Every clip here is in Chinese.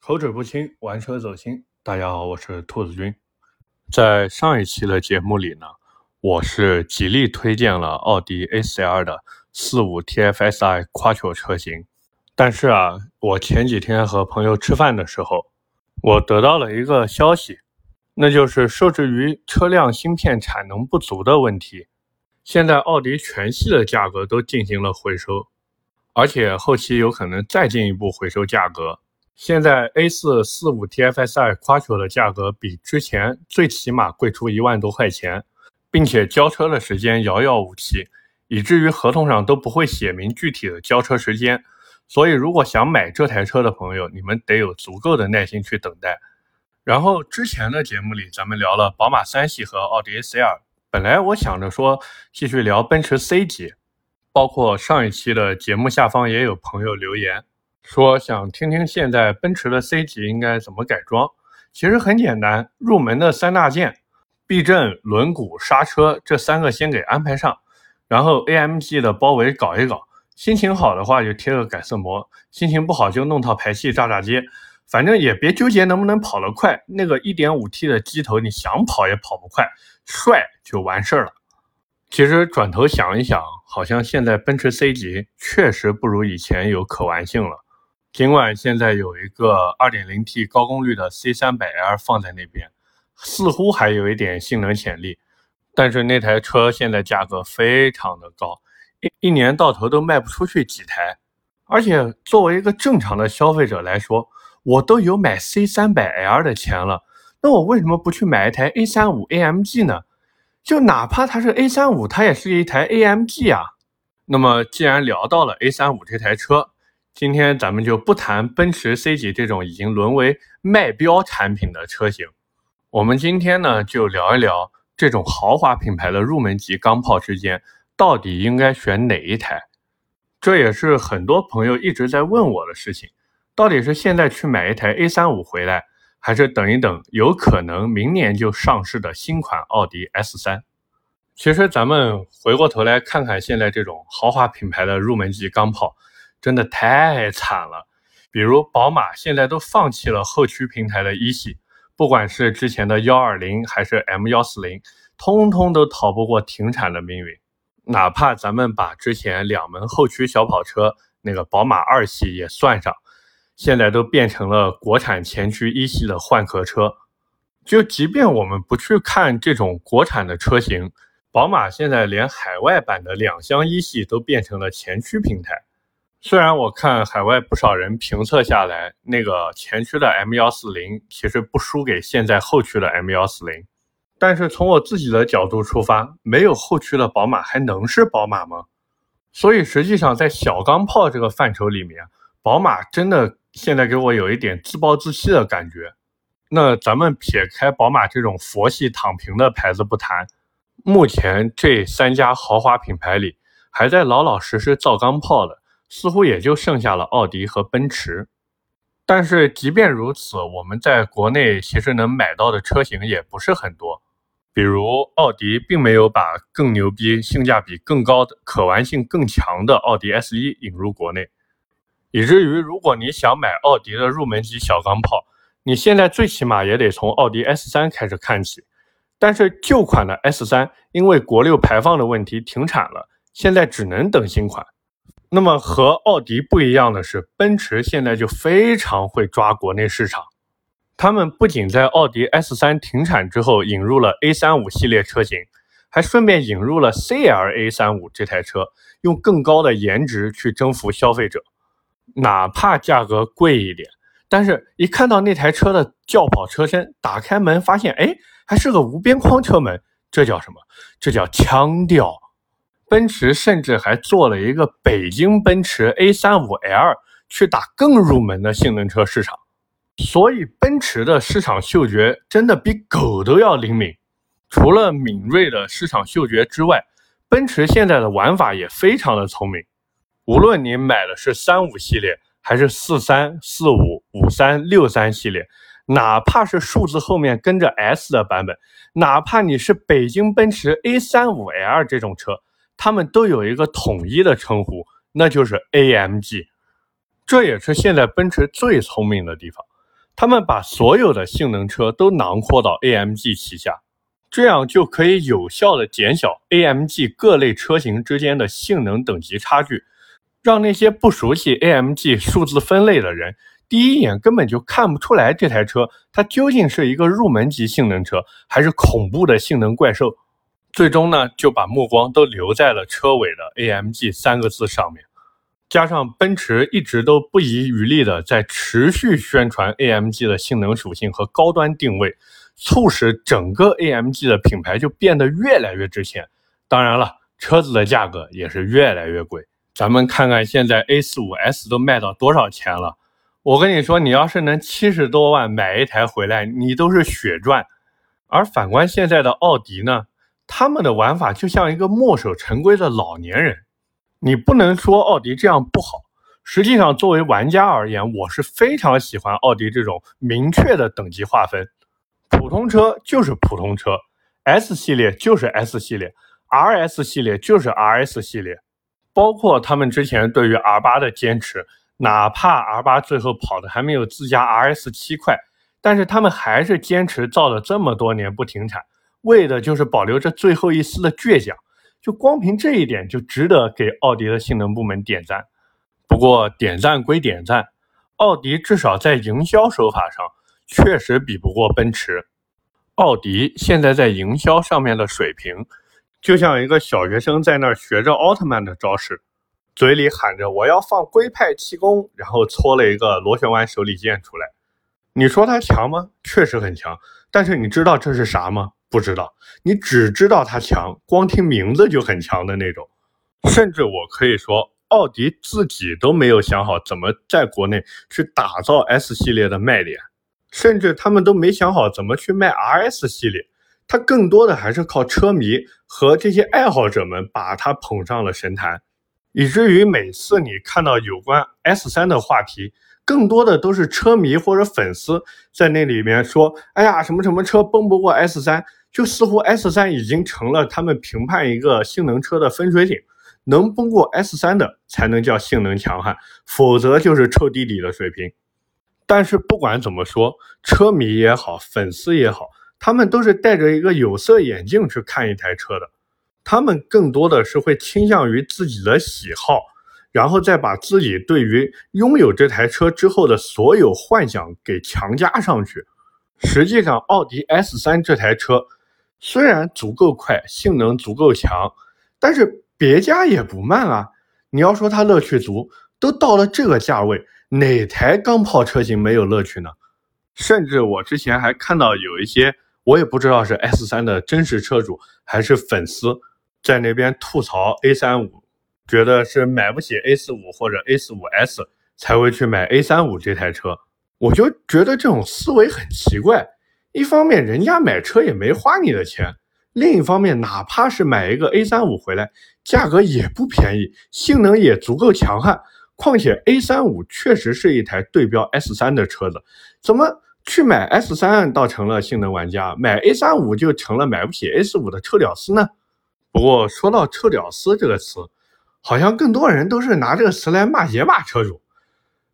口齿不清，玩车走心。大家好，我是兔子君。在上一期的节目里呢，我是极力推荐了奥迪 A4L 的四五 TFSI 跨车车型。但是啊，我前几天和朋友吃饭的时候，我得到了一个消息，那就是受制于车辆芯片产能不足的问题，现在奥迪全系的价格都进行了回收，而且后期有可能再进一步回收价格。现在 A4 四五 TFSI Quattro 的价格比之前最起码贵出一万多块钱，并且交车的时间遥遥无期，以至于合同上都不会写明具体的交车时间。所以，如果想买这台车的朋友，你们得有足够的耐心去等待。然后之前的节目里，咱们聊了宝马三系和奥迪 A4L，本来我想着说继续聊奔驰 C 级，包括上一期的节目下方也有朋友留言。说想听听现在奔驰的 C 级应该怎么改装？其实很简单，入门的三大件，避震、轮毂、刹车这三个先给安排上，然后 AMG 的包围搞一搞。心情好的话就贴个改色膜，心情不好就弄套排气炸炸街。反正也别纠结能不能跑得快，那个 1.5T 的机头你想跑也跑不快，帅就完事儿了。其实转头想一想，好像现在奔驰 C 级确实不如以前有可玩性了。尽管现在有一个 2.0T 高功率的 C300L 放在那边，似乎还有一点性能潜力，但是那台车现在价格非常的高，一一年到头都卖不出去几台。而且作为一个正常的消费者来说，我都有买 C300L 的钱了，那我为什么不去买一台 A35 AMG 呢？就哪怕它是 A35，它也是一台 AMG 啊。那么既然聊到了 A35 这台车，今天咱们就不谈奔驰 C 级这种已经沦为卖标产品的车型，我们今天呢就聊一聊这种豪华品牌的入门级钢炮之间到底应该选哪一台。这也是很多朋友一直在问我的事情，到底是现在去买一台 A35 回来，还是等一等有可能明年就上市的新款奥迪 S3？其实咱们回过头来看看现在这种豪华品牌的入门级钢炮。真的太惨了，比如宝马现在都放弃了后驱平台的一系，不管是之前的幺二零还是 M 幺四零，通通都逃不过停产的命运。哪怕咱们把之前两门后驱小跑车那个宝马二系也算上，现在都变成了国产前驱一系的换壳车。就即便我们不去看这种国产的车型，宝马现在连海外版的两厢一系都变成了前驱平台。虽然我看海外不少人评测下来，那个前驱的 M 幺四零其实不输给现在后驱的 M 幺四零，但是从我自己的角度出发，没有后驱的宝马还能是宝马吗？所以实际上在小钢炮这个范畴里面，宝马真的现在给我有一点自暴自弃的感觉。那咱们撇开宝马这种佛系躺平的牌子不谈，目前这三家豪华品牌里，还在老老实实造钢炮的。似乎也就剩下了奥迪和奔驰，但是即便如此，我们在国内其实能买到的车型也不是很多。比如奥迪并没有把更牛逼、性价比更高的、可玩性更强的奥迪 S1 引入国内，以至于如果你想买奥迪的入门级小钢炮，你现在最起码也得从奥迪 S3 开始看起。但是旧款的 S3 因为国六排放的问题停产了，现在只能等新款。那么和奥迪不一样的是，奔驰现在就非常会抓国内市场。他们不仅在奥迪 S3 停产之后引入了 A35 系列车型，还顺便引入了 CLA35 这台车，用更高的颜值去征服消费者。哪怕价格贵一点，但是一看到那台车的轿跑车身，打开门发现，哎，还是个无边框车门，这叫什么？这叫腔调。奔驰甚至还做了一个北京奔驰 A35L，去打更入门的性能车市场。所以奔驰的市场嗅觉真的比狗都要灵敏。除了敏锐的市场嗅觉之外，奔驰现在的玩法也非常的聪明。无论你买的是三五系列，还是四三、四五、五三、六三系列，哪怕是数字后面跟着 S 的版本，哪怕你是北京奔驰 A35L 这种车。他们都有一个统一的称呼，那就是 AMG，这也是现在奔驰最聪明的地方。他们把所有的性能车都囊括到 AMG 旗下，这样就可以有效的减小 AMG 各类车型之间的性能等级差距，让那些不熟悉 AMG 数字分类的人，第一眼根本就看不出来这台车它究竟是一个入门级性能车，还是恐怖的性能怪兽。最终呢，就把目光都留在了车尾的 AMG 三个字上面。加上奔驰一直都不遗余力的在持续宣传 AMG 的性能属性和高端定位，促使整个 AMG 的品牌就变得越来越值钱。当然了，车子的价格也是越来越贵。咱们看看现在 A45S 都卖到多少钱了？我跟你说，你要是能七十多万买一台回来，你都是血赚。而反观现在的奥迪呢，他们的玩法就像一个墨守成规的老年人。你不能说奥迪这样不好。实际上，作为玩家而言，我是非常喜欢奥迪这种明确的等级划分。普通车就是普通车，S 系列就是 S 系列，RS 系列就是 RS 系列。包括他们之前对于 R8 的坚持，哪怕 R8 最后跑的还没有自家 RS7 快，但是他们还是坚持造了这么多年不停产，为的就是保留着最后一丝的倔强。就光凭这一点，就值得给奥迪的性能部门点赞。不过点赞归点赞，奥迪至少在营销手法上确实比不过奔驰。奥迪现在在营销上面的水平，就像一个小学生在那儿学着奥特曼的招式，嘴里喊着我要放龟派气功，然后搓了一个螺旋丸手里剑出来。你说它强吗？确实很强。但是你知道这是啥吗？不知道，你只知道它强，光听名字就很强的那种。甚至我可以说，奥迪自己都没有想好怎么在国内去打造 S 系列的卖点，甚至他们都没想好怎么去卖 RS 系列。它更多的还是靠车迷和这些爱好者们把它捧上了神坛，以至于每次你看到有关 S 三的话题。更多的都是车迷或者粉丝在那里面说：“哎呀，什么什么车崩不过 S 三，就似乎 S 三已经成了他们评判一个性能车的分水岭，能崩过 S 三的才能叫性能强悍，否则就是臭弟弟的水平。”但是不管怎么说，车迷也好，粉丝也好，他们都是戴着一个有色眼镜去看一台车的，他们更多的是会倾向于自己的喜好。然后再把自己对于拥有这台车之后的所有幻想给强加上去。实际上，奥迪 S 三这台车虽然足够快，性能足够强，但是别家也不慢啊。你要说它乐趣足，都到了这个价位，哪台钢炮车型没有乐趣呢？甚至我之前还看到有一些，我也不知道是 S 三的真实车主还是粉丝，在那边吐槽 A 三五。觉得是买不起 A 四五或者 A 四五 S 才会去买 A 三五这台车，我就觉得这种思维很奇怪。一方面人家买车也没花你的钱，另一方面哪怕是买一个 A 三五回来，价格也不便宜，性能也足够强悍。况且 A 三五确实是一台对标 S 三的车子，怎么去买 S 三倒成了性能玩家，买 A 三五就成了买不起 A 四五的臭屌丝呢？不过说到臭屌丝这个词。好像更多人都是拿这个词来骂野马车主，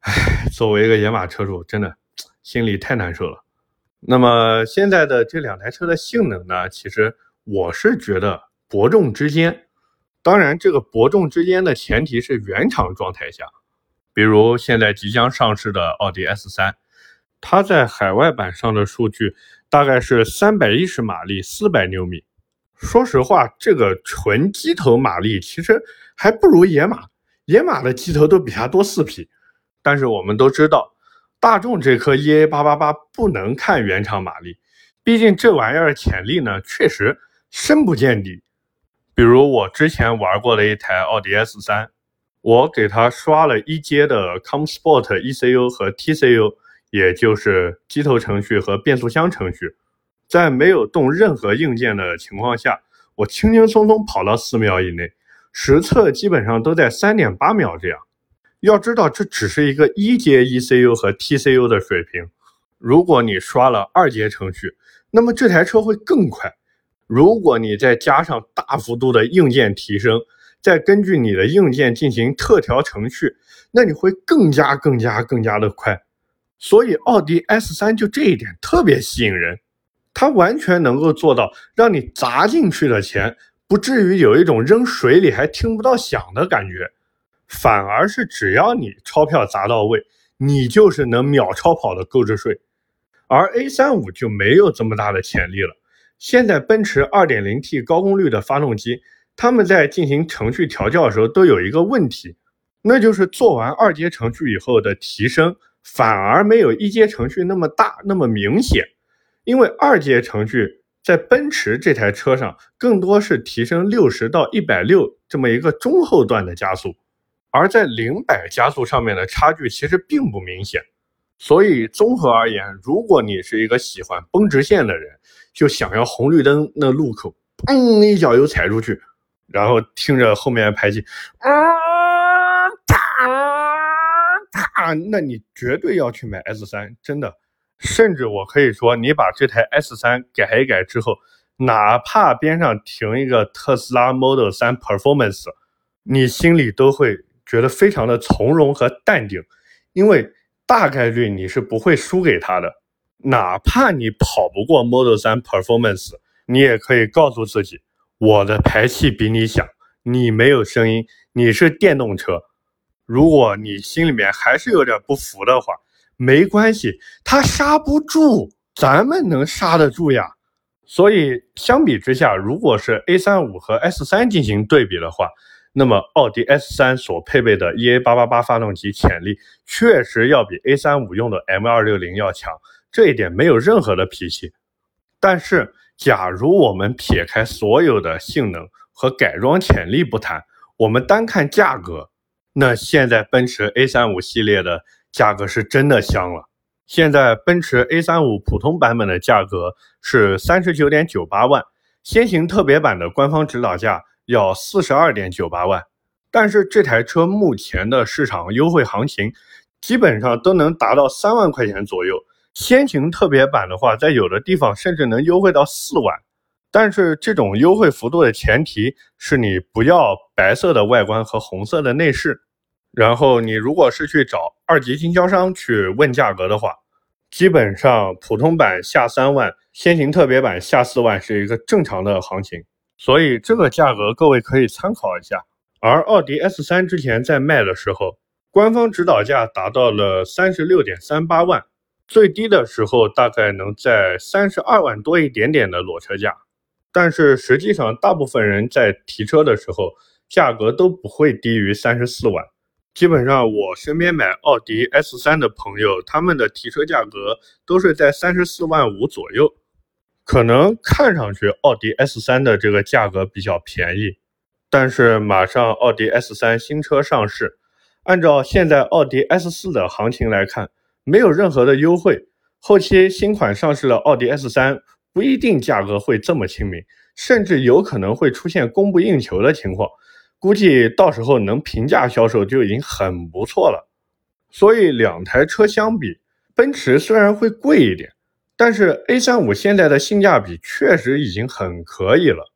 唉，作为一个野马车主，真的心里太难受了。那么现在的这两台车的性能呢？其实我是觉得伯仲之间。当然，这个伯仲之间的前提是原厂状态下。比如现在即将上市的奥迪 S 三，它在海外版上的数据大概是三百一十马力，四百牛米。说实话，这个纯机头马力其实还不如野马，野马的机头都比它多四匹。但是我们都知道，大众这颗 EA 八八八不能看原厂马力，毕竟这玩意儿潜力呢确实深不见底。比如我之前玩过的一台奥迪 S 三，我给它刷了一阶的 ComSport ECU 和 TCU，也就是机头程序和变速箱程序。在没有动任何硬件的情况下，我轻轻松松跑到四秒以内，实测基本上都在三点八秒这样。要知道，这只是一个一阶 ECU 和 TCU 的水平。如果你刷了二阶程序，那么这台车会更快。如果你再加上大幅度的硬件提升，再根据你的硬件进行特调程序，那你会更加更加更加的快。所以奥迪 S3 就这一点特别吸引人，它完全能够做到让你砸进去的钱不至于有一种扔水里还听不到响的感觉，反而是只要你钞票砸到位，你就是能秒超跑的购置税。而 A35 就没有这么大的潜力了。现在奔驰 2.0T 高功率的发动机，他们在进行程序调教的时候都有一个问题，那就是做完二阶程序以后的提升反而没有一阶程序那么大那么明显。因为二阶程序在奔驰这台车上更多是提升六十到一百六这么一个中后段的加速，而在零百加速上面的差距其实并不明显。所以综合而言，如果你是一个喜欢绷直线的人，就想要红绿灯那路口，砰一脚油踩出去，然后听着后面排气，啊哒哒，那你绝对要去买 S 三，真的。甚至我可以说，你把这台 S 三改一改之后，哪怕边上停一个特斯拉 Model 3 Performance，你心里都会觉得非常的从容和淡定，因为大概率你是不会输给他的。哪怕你跑不过 Model 3 Performance，你也可以告诉自己，我的排气比你响，你没有声音，你是电动车。如果你心里面还是有点不服的话，没关系，他刹不住，咱们能刹得住呀。所以相比之下，如果是 A35 和 S3 进行对比的话，那么奥迪 S3 所配备的 EA888 发动机潜力确实要比 A35 用的 M260 要强。这一点没有任何的脾气，但是假如我们撇开所有的性能和改装潜力不谈，我们单看价格，那现在奔驰 A35 系列的价格是真的香了。现在奔驰 A35 普通版本的价格是三十九点九八万，先行特别版的官方指导价要四十二点九八万，但是这台车目前的市场优惠行情基本上都能达到三万块钱左右。先行特别版的话，在有的地方甚至能优惠到四万，但是这种优惠幅度的前提是你不要白色的外观和红色的内饰。然后你如果是去找二级经销商去问价格的话，基本上普通版下三万，先行特别版下四万是一个正常的行情，所以这个价格各位可以参考一下。而奥迪 S3 之前在卖的时候，官方指导价达到了三十六点三八万。最低的时候大概能在三十二万多一点点的裸车价，但是实际上大部分人在提车的时候价格都不会低于三十四万。基本上我身边买奥迪 S3 的朋友，他们的提车价格都是在三十四万五左右。可能看上去奥迪 S3 的这个价格比较便宜，但是马上奥迪 S3 新车上市，按照现在奥迪 S4 的行情来看。没有任何的优惠，后期新款上市的奥迪 S3 不一定价格会这么亲民，甚至有可能会出现供不应求的情况。估计到时候能平价销售就已经很不错了。所以两台车相比，奔驰虽然会贵一点，但是 A35 现在的性价比确实已经很可以了。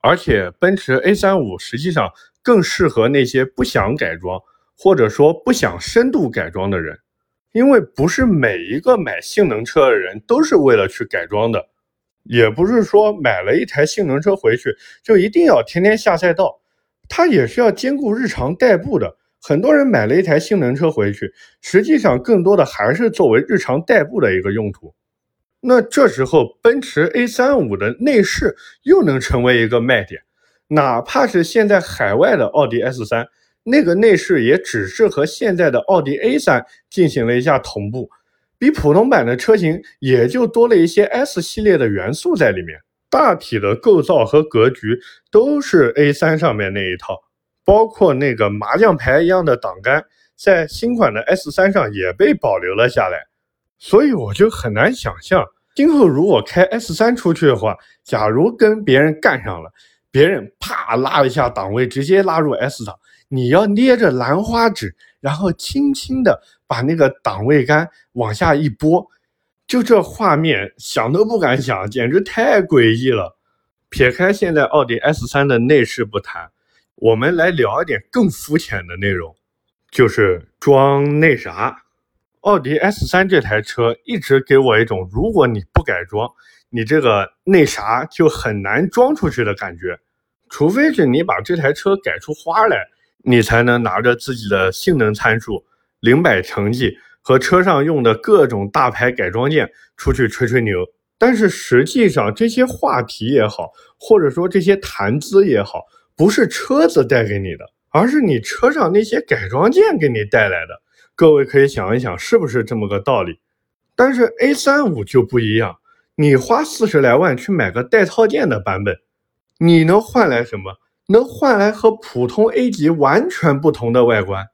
而且奔驰 A35 实际上更适合那些不想改装，或者说不想深度改装的人。因为不是每一个买性能车的人都是为了去改装的，也不是说买了一台性能车回去就一定要天天下赛道，它也是要兼顾日常代步的。很多人买了一台性能车回去，实际上更多的还是作为日常代步的一个用途。那这时候，奔驰 A35 的内饰又能成为一个卖点，哪怕是现在海外的奥迪 S3。那个内饰也只是和现在的奥迪 A3 进行了一下同步，比普通版的车型也就多了一些 S 系列的元素在里面，大体的构造和格局都是 A3 上面那一套，包括那个麻将牌一样的挡杆，在新款的 S3 上也被保留了下来，所以我就很难想象，今后如果开 S3 出去的话，假如跟别人干上了，别人啪拉一下档位，直接拉入 S 档。你要捏着兰花指，然后轻轻的把那个档位杆往下一拨，就这画面想都不敢想，简直太诡异了。撇开现在奥迪 S3 的内饰不谈，我们来聊一点更肤浅的内容，就是装那啥。奥迪 S3 这台车一直给我一种，如果你不改装，你这个那啥就很难装出去的感觉。除非是你把这台车改出花来，你才能拿着自己的性能参数、零百成绩和车上用的各种大牌改装件出去吹吹牛。但是实际上，这些话题也好，或者说这些谈资也好，不是车子带给你的，而是你车上那些改装件给你带来的。各位可以想一想，是不是这么个道理？但是 A 三五就不一样，你花四十来万去买个带套件的版本，你能换来什么？能换来和普通 A 级完全不同的外观。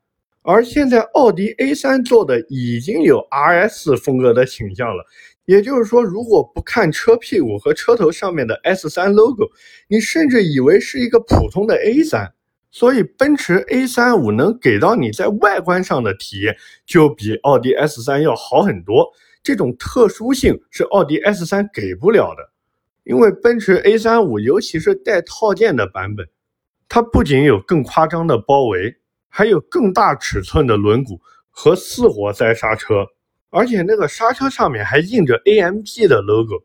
而现在奥迪 A 三做的已经有 RS 风格的倾向了，也就是说，如果不看车屁股和车头上面的 S 三 logo，你甚至以为是一个普通的 A 三。所以，奔驰 A 三五能给到你在外观上的体验，就比奥迪 S 三要好很多。这种特殊性是奥迪 S 三给不了的，因为奔驰 A 三五，尤其是带套件的版本，它不仅有更夸张的包围，还有更大尺寸的轮毂和四活塞刹车，而且那个刹车上面还印着 AMG 的 logo，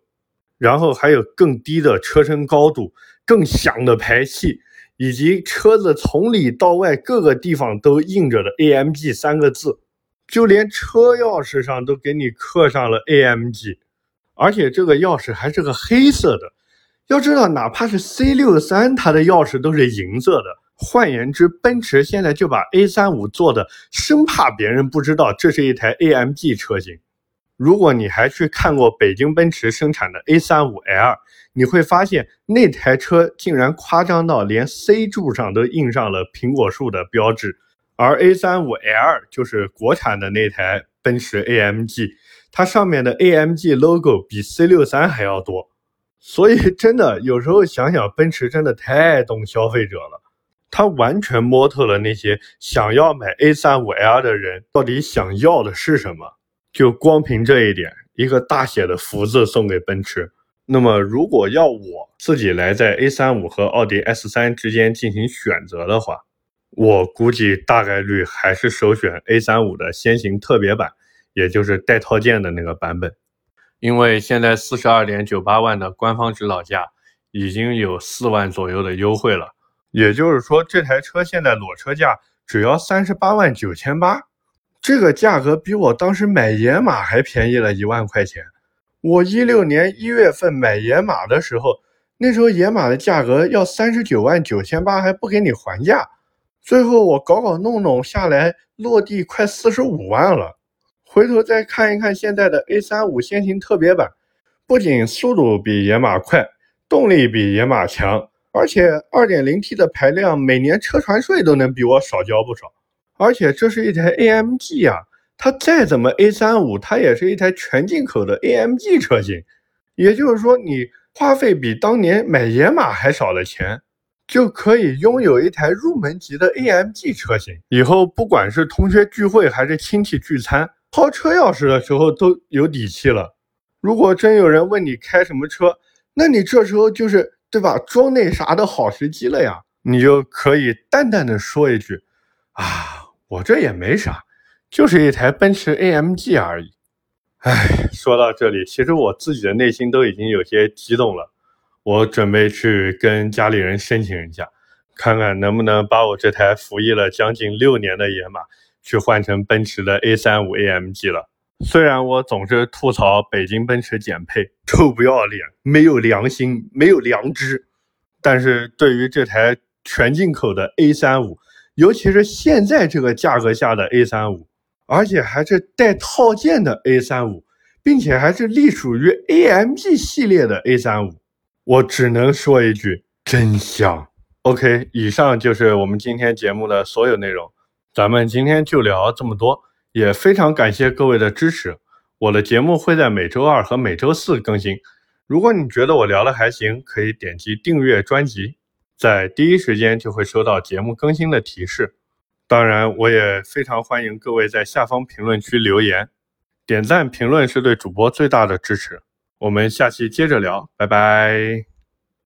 然后还有更低的车身高度、更响的排气。以及车子从里到外各个地方都印着的 AMG 三个字，就连车钥匙上都给你刻上了 AMG，而且这个钥匙还是个黑色的。要知道，哪怕是 C 六三，它的钥匙都是银色的。换言之，奔驰现在就把 A 三五做的，生怕别人不知道这是一台 AMG 车型。如果你还去看过北京奔驰生产的 A 三五 L，你会发现那台车竟然夸张到连 C 柱上都印上了苹果树的标志，而 A 三五 L 就是国产的那台奔驰 AMG，它上面的 AMG logo 比 C 六三还要多。所以真的有时候想想，奔驰真的太懂消费者了，它完全摸透了那些想要买 A 三五 L 的人到底想要的是什么。就光凭这一点，一个大写的福字送给奔驰。那么，如果要我自己来在 A 三五和奥迪 S 三之间进行选择的话，我估计大概率还是首选 A 三五的先行特别版，也就是带套件的那个版本。因为现在四十二点九八万的官方指导价已经有四万左右的优惠了，也就是说，这台车现在裸车价只要三十八万九千八。这个价格比我当时买野马还便宜了一万块钱。我一六年一月份买野马的时候，那时候野马的价格要三十九万九千八，还不给你还价。最后我搞搞弄弄下来，落地快四十五万了。回头再看一看现在的 A 三五先行特别版，不仅速度比野马快，动力比野马强，而且二点零 T 的排量，每年车船税都能比我少交不少。而且这是一台 AMG 啊，它再怎么 A 三五，它也是一台全进口的 AMG 车型。也就是说，你花费比当年买野马还少的钱，就可以拥有一台入门级的 AMG 车型。以后不管是同学聚会还是亲戚聚餐，掏车钥匙的时候都有底气了。如果真有人问你开什么车，那你这时候就是对吧？装那啥的好时机了呀，你就可以淡淡的说一句啊。我这也没啥，就是一台奔驰 AMG 而已。哎，说到这里，其实我自己的内心都已经有些激动了。我准备去跟家里人申请一下，看看能不能把我这台服役了将近六年的野马，去换成奔驰的 A35 AMG 了。虽然我总是吐槽北京奔驰减配，臭不要脸，没有良心，没有良知，但是对于这台全进口的 A35，尤其是现在这个价格下的 A 三五，而且还是带套件的 A 三五，并且还是隶属于 AMG 系列的 A 三五，我只能说一句真香。OK，以上就是我们今天节目的所有内容，咱们今天就聊这么多，也非常感谢各位的支持。我的节目会在每周二和每周四更新，如果你觉得我聊的还行，可以点击订阅专辑。在第一时间就会收到节目更新的提示。当然，我也非常欢迎各位在下方评论区留言、点赞、评论，是对主播最大的支持。我们下期接着聊，拜拜。